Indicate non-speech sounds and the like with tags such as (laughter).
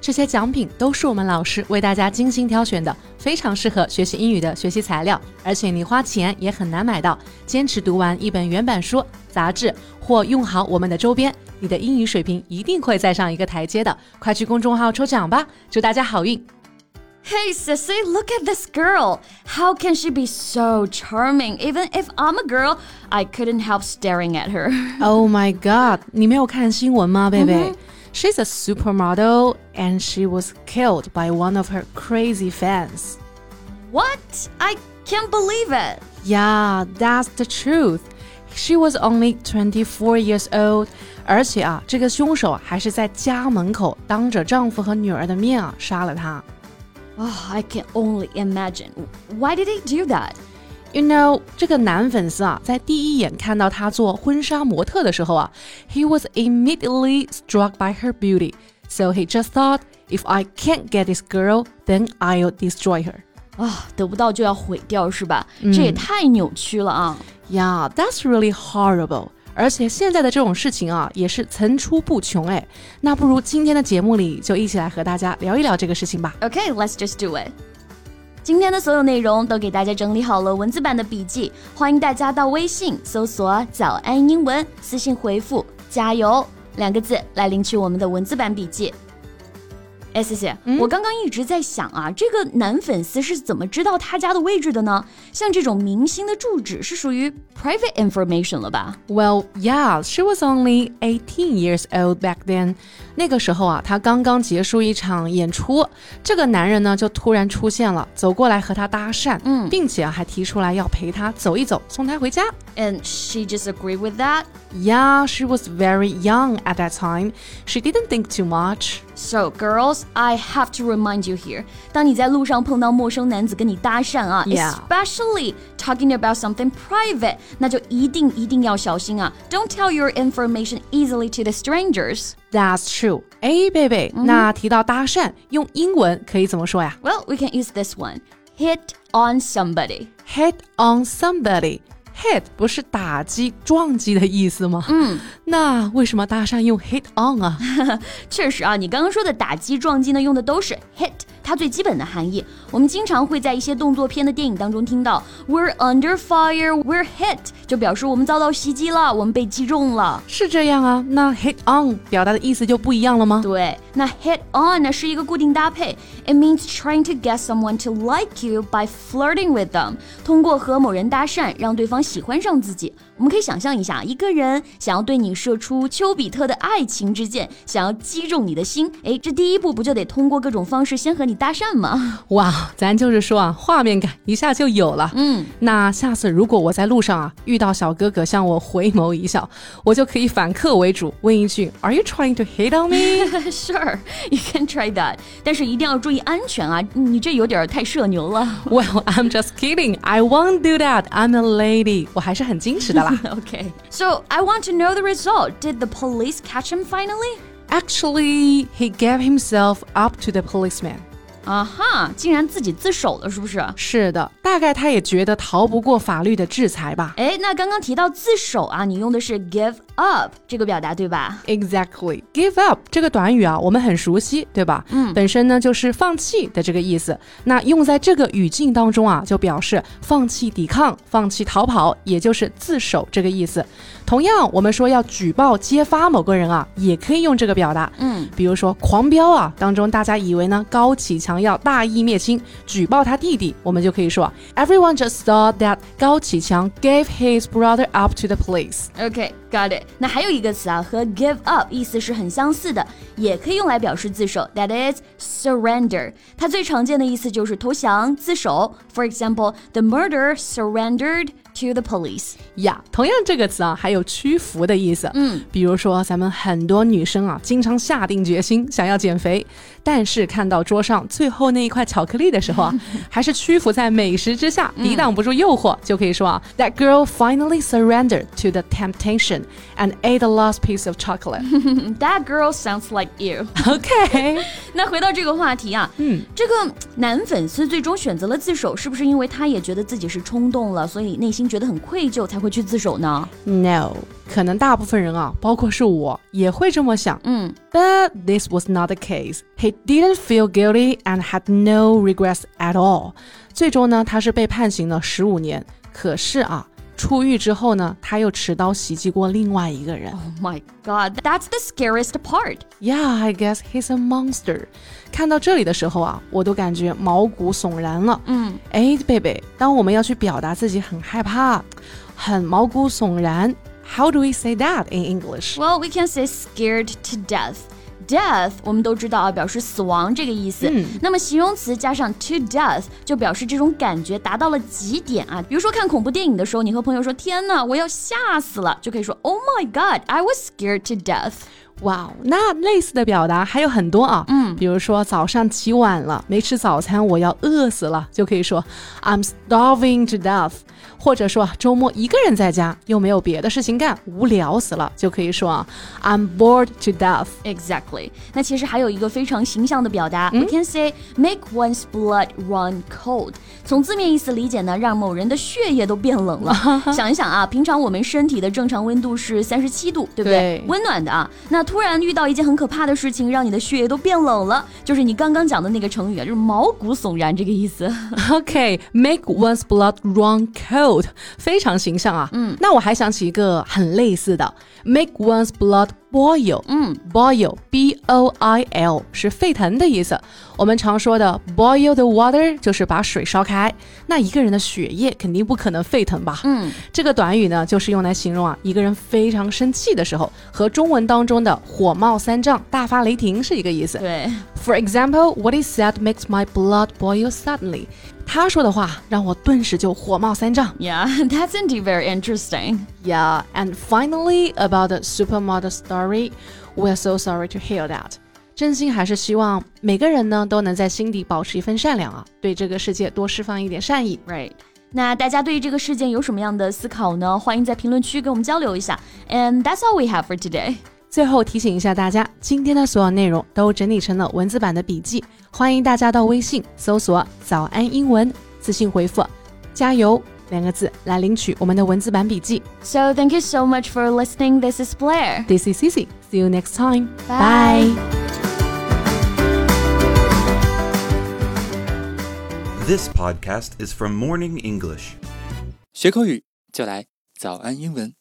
这些奖品都是我们老师为大家精心挑选的，非常适合学习英语的学习材料，而且你花钱也很难买到。坚持读完一本原版书、杂志或用好我们的周边，你的英语水平一定会再上一个台阶的。快去公众号抽奖吧，祝大家好运！Hey sissy, look at this girl. How can she be so charming? Even if I'm a girl, I couldn't help staring at her. Oh my god! 你没有看新闻吗，贝贝 ？She's a supermodel and she was killed by one of her crazy fans. What? I can't believe it. Yeah, that's the truth. She was only 24 years old. 而且啊，这个凶手还是在家门口当着丈夫和女儿的面啊杀了她。Oh, I can only imagine. Why did he do that? You know，这个男粉丝啊，在第一眼看到她做婚纱模特的时候啊，he was immediately struck by her beauty. So he just thought, if I can't get this girl, then I'll destroy her. 啊，得不到就要毁掉是吧？这也太扭曲了啊！Yeah, that's really horrible. 而且现在的这种事情啊，也是层出不穷哎。那不如今天的节目里就一起来和大家聊一聊这个事情吧。Okay, let's just do it. 今天的所有内容都给大家整理好了文字版的笔记，欢迎大家到微信搜索“早安英文”，私信回复“加油”两个字来领取我们的文字版笔记。哎，谢谢，我刚刚一直在想啊，这个男粉丝是怎么知道他家的位置的呢？像这种明星的住址是属于 private information 了吧？Well, yeah, she was only eighteen years old back then. 那个时候啊，她刚刚结束一场演出，这个男人呢就突然出现了，走过来和她搭讪，嗯，并且还提出来要陪她走一走，送她回家。And she just agreed with that? Yeah, she was very young at that time. She didn't think too much. So, girls, I have to remind you here. 当你在路上碰到陌生男子跟你搭讪啊 yeah. especially talking about something private，那就一定一定要小心啊！Don't tell your information easily to the strangers. That's true. 哎，贝贝，那提到搭讪，用英文可以怎么说呀？Well, we can use this one. Hit on somebody. Hit on somebody. Hit 不是打击、撞击的意思吗？嗯，那为什么搭讪用 hit on 啊？(laughs) 确实啊，你刚刚说的打击、撞击呢，用的都是 hit。它最基本的含义，我们经常会在一些动作片的电影当中听到 "We're under fire, we're hit"，就表示我们遭到袭击了，我们被击中了。是这样啊？那 hit on 表达的意思就不一样了吗？对，那 hit on 呢是一个固定搭配，it means trying to get someone to like you by flirting with them，通过和某人搭讪让对方喜欢上自己。我们可以想象一下，一个人想要对你射出丘比特的爱情之箭，想要击中你的心，哎，这第一步不就得通过各种方式先和你搭讪吗？哇，咱就是说啊，画面感一下就有了。嗯，那下次如果我在路上啊遇到小哥哥向我回眸一笑，我就可以反客为主，问一句：Are you trying to hit on me? (laughs) Sure, you can try that. 但是一定要注意安全啊，你这有点太社牛了。Well, (laughs) I'm just kidding. I won't do that. I'm a lady. 我还是很矜持的啦。okay. (laughs) So I want to know the result. Did the police catch him finally? Actually, he gave himself up to the policeman. 啊哈，竟然自己自首了，是不是？是的，大概他也觉得逃不过法律的制裁吧。哎，那刚刚提到自首啊，你用的是 give up 这个表达对吧？Exactly, give up 这个短语啊，我们很熟悉，对吧？嗯，本身呢就是放弃的这个意思。那用在这个语境当中啊，就表示放弃抵抗、放弃逃跑，也就是自首这个意思。同样，我们说要举报揭发某个人啊，也可以用这个表达。嗯，比如说《狂飙》啊当中，大家以为呢高启强要大义灭亲，举报他弟弟，我们就可以说 Everyone just thought that 高启强 gave his brother up to the police. Okay, got it. 那还有一个词啊，和 give up 意思是很相似的，也可以用来表示自首。That is surrender. 它最常见的意思就是投降、自首。For example, the murderer surrendered to the police. 呀，同样这个词啊，还有屈服的意思。嗯，比如说咱们很多女生啊，经常下定决心想要减肥，但是看到桌上最后那一块巧克力的时候啊，还是屈服在美食之下，抵挡不住诱惑，就可以说啊，That girl finally surrendered to the temptation and ate the last piece of chocolate. That girl sounds like you. OK，那回到这个话题啊，嗯，这个男粉丝最终选择了自首，是不是因为他也觉得自己是冲动了，所以内心觉得很愧疚才会去自首呢？No，可能大部分人啊，包括是我，也会这么想。嗯，But this was not the case. He didn't feel guilty and had no regrets at all. 最终呢，他是被判刑了十五年。可是啊。出狱之后呢，他又持刀袭击过另外一个人。Oh my god, that's the scariest part. Yeah, I guess he's a monster. 看到这里的时候啊，我都感觉毛骨悚然了。嗯，哎，贝贝，当我们要去表达自己很害怕、很毛骨悚然 ，How do we say that in English? Well, we can say scared to death. Death，我们都知道啊，表示死亡这个意思。嗯，那么形容词加上 to death，就表示这种感觉达到了极点啊。比如说看恐怖电影的时候，你和朋友说：“天哪，我要吓死了！”就可以说：“Oh my God, I was scared to death。” 哇哦，那类似的表达还有很多啊。嗯，比如说早上起晚了，没吃早餐，我要饿死了，就可以说 I'm starving to death。或者说周末一个人在家又没有别的事情干，无聊死了，就可以说 I'm bored to death. Exactly. 那其实还有一个非常形象的表达，We can say make one's blood run cold. 从字面意思理解呢，让某人的血液都变冷了。(laughs) 想一想啊，平常我们身体的正常温度是三十七度，对不对？温暖的啊。那突然遇到一件很可怕的事情，让你的血液都变冷了，就是你刚刚讲的那个成语啊，就是毛骨悚然这个意思。(laughs) OK，make one's blood run cold，非常形象啊。嗯，那我还想起一个很类似的，make one's blood。boil，嗯，boil，b o i l 是沸腾的意思。我们常说的 boil the water 就是把水烧开。那一个人的血液肯定不可能沸腾吧？嗯，这个短语呢，就是用来形容啊一个人非常生气的时候，和中文当中的火冒三丈、大发雷霆是一个意思。对，For example, what he said makes my blood boil suddenly. 他说的话让我顿时就火冒三丈。Yeah, (laughs) that's indeed very interesting. Yeah, and finally about the supermodel story, we're so sorry to hear that. 真心还是希望每个人呢都能在心底保持一份善良啊，对这个世界多释放一点善意。Right. 那大家对于这个事件有什么样的思考呢？欢迎在评论区跟我们交流一下。And that's all we have for today. 最后提醒一下大家，今天的所有内容都整理成了文字版的笔记，欢迎大家到微信搜索“早安英文”，私信回复“加油”两个字来领取我们的文字版笔记。So thank you so much for listening. This is Blair. This is Cici. See you next time. Bye. This podcast is from Morning English. 学口语就来早安英文。